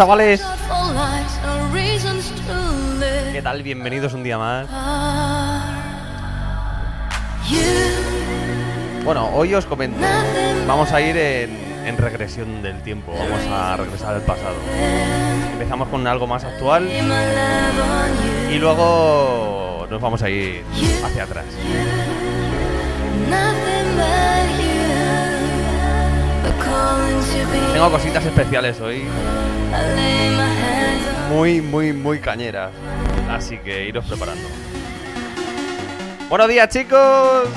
chavales. ¿Qué tal? Bienvenidos un día más. Bueno, hoy os comento. Vamos a ir en, regresión del tiempo. Vamos a regresar al pasado. Empezamos con algo más actual. Y luego nos vamos a ir hacia atrás. Tengo cositas especiales hoy. Muy, muy, muy cañeras. Así que iros preparando. Buenos días, chicos.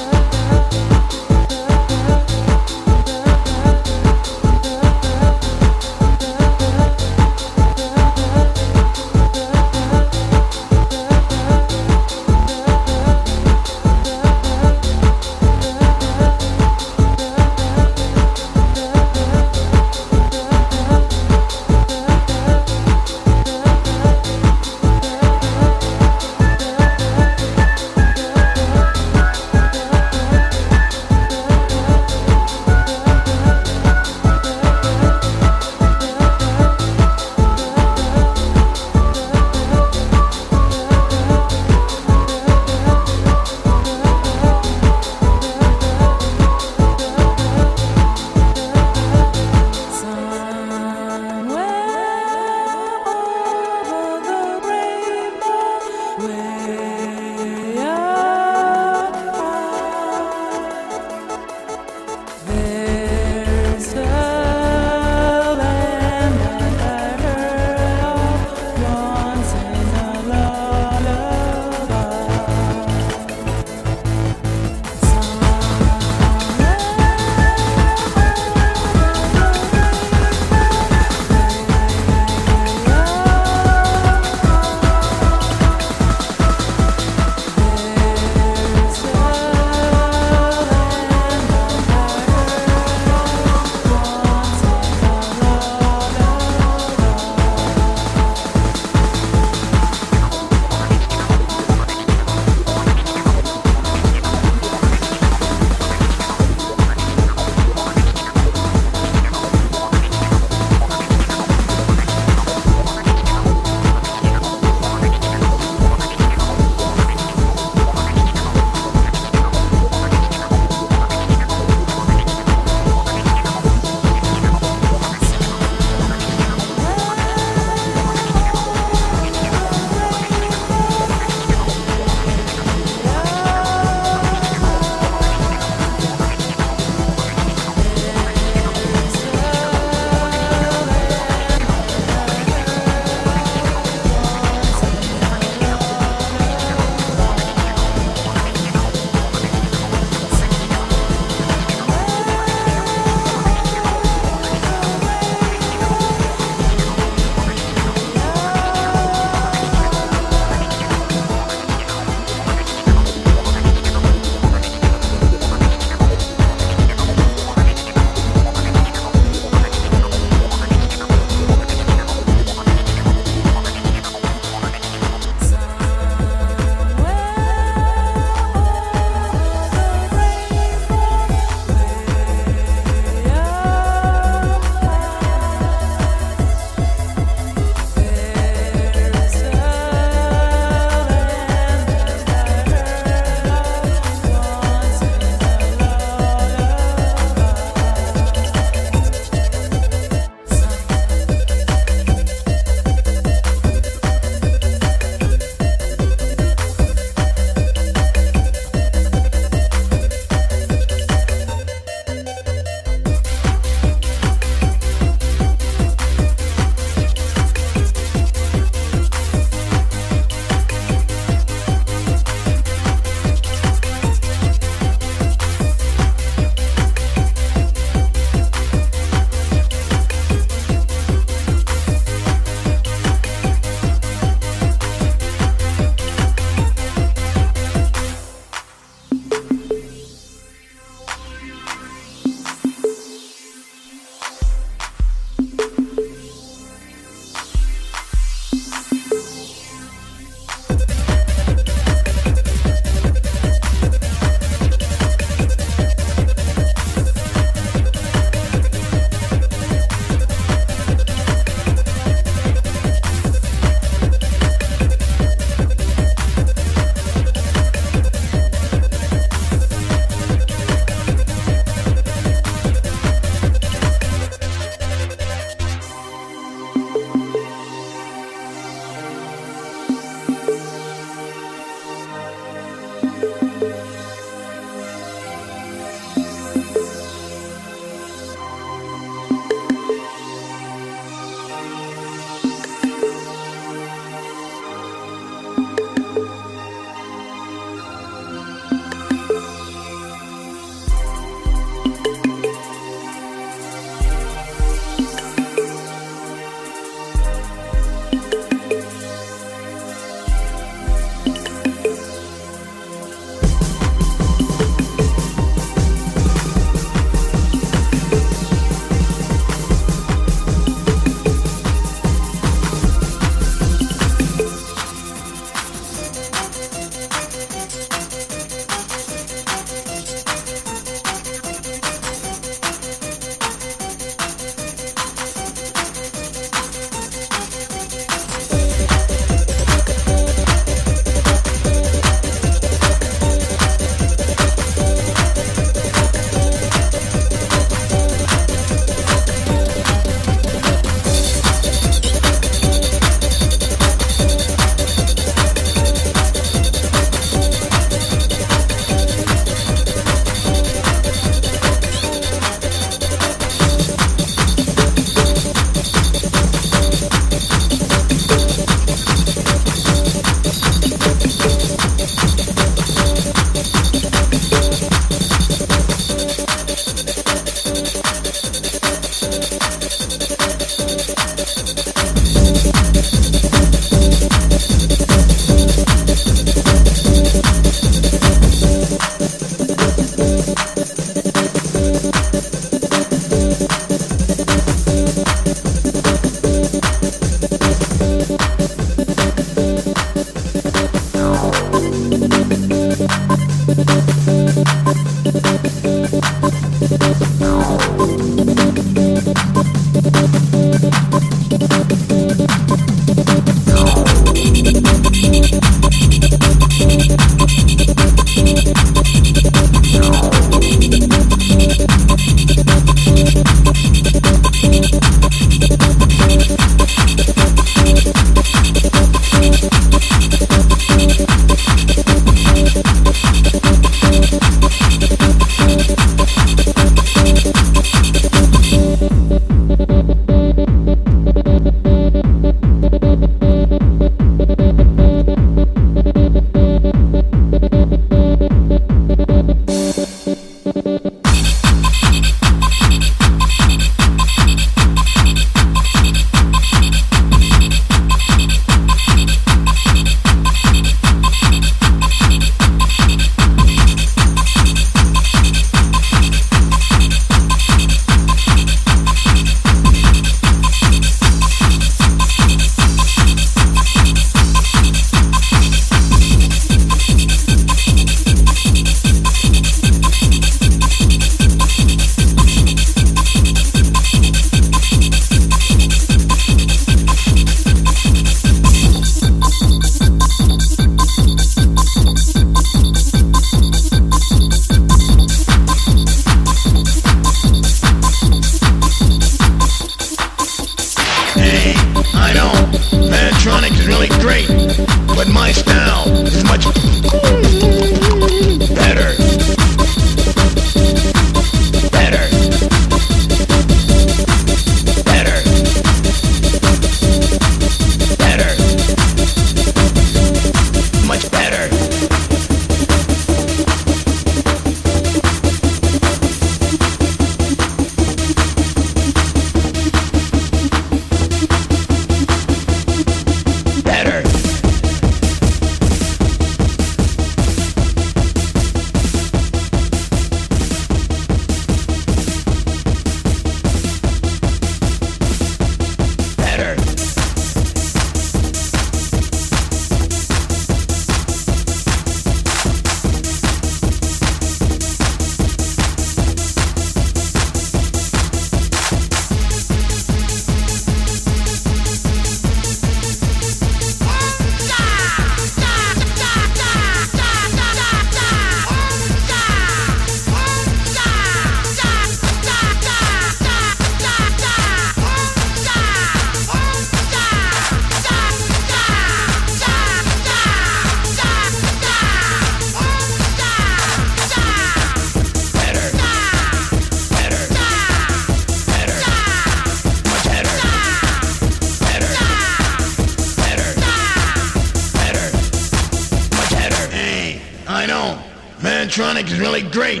Mantronic is really great,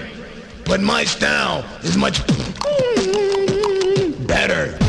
but my style is much better.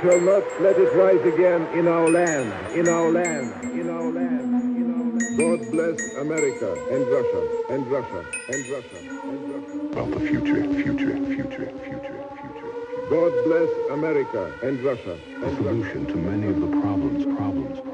Shall not let it rise again in our land, in our land, in our land, in our land. God bless America and Russia, and Russia, and Russia, and Russia. About the future, future, future, future, future. God bless America and Russia. And a solution Russia. to many of the problems, problems, problems.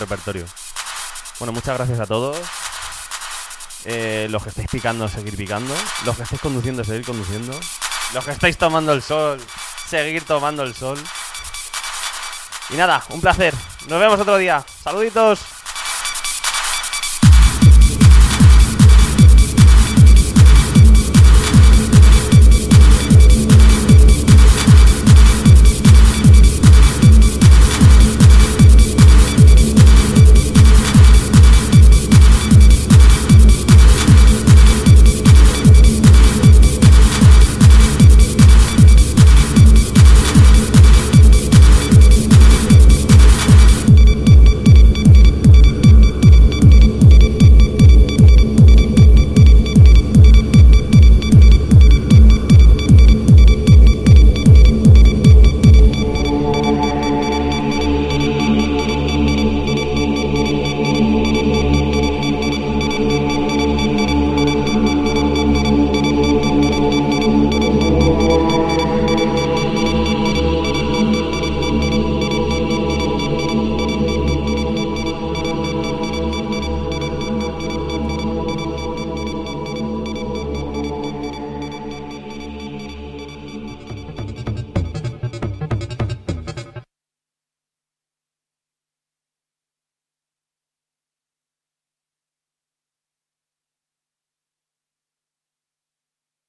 Repertorio. Bueno, muchas gracias a todos. Eh, los que estáis picando, seguir picando. Los que estáis conduciendo, seguir conduciendo. Los que estáis tomando el sol, seguir tomando el sol. Y nada, un placer. Nos vemos otro día. Saluditos.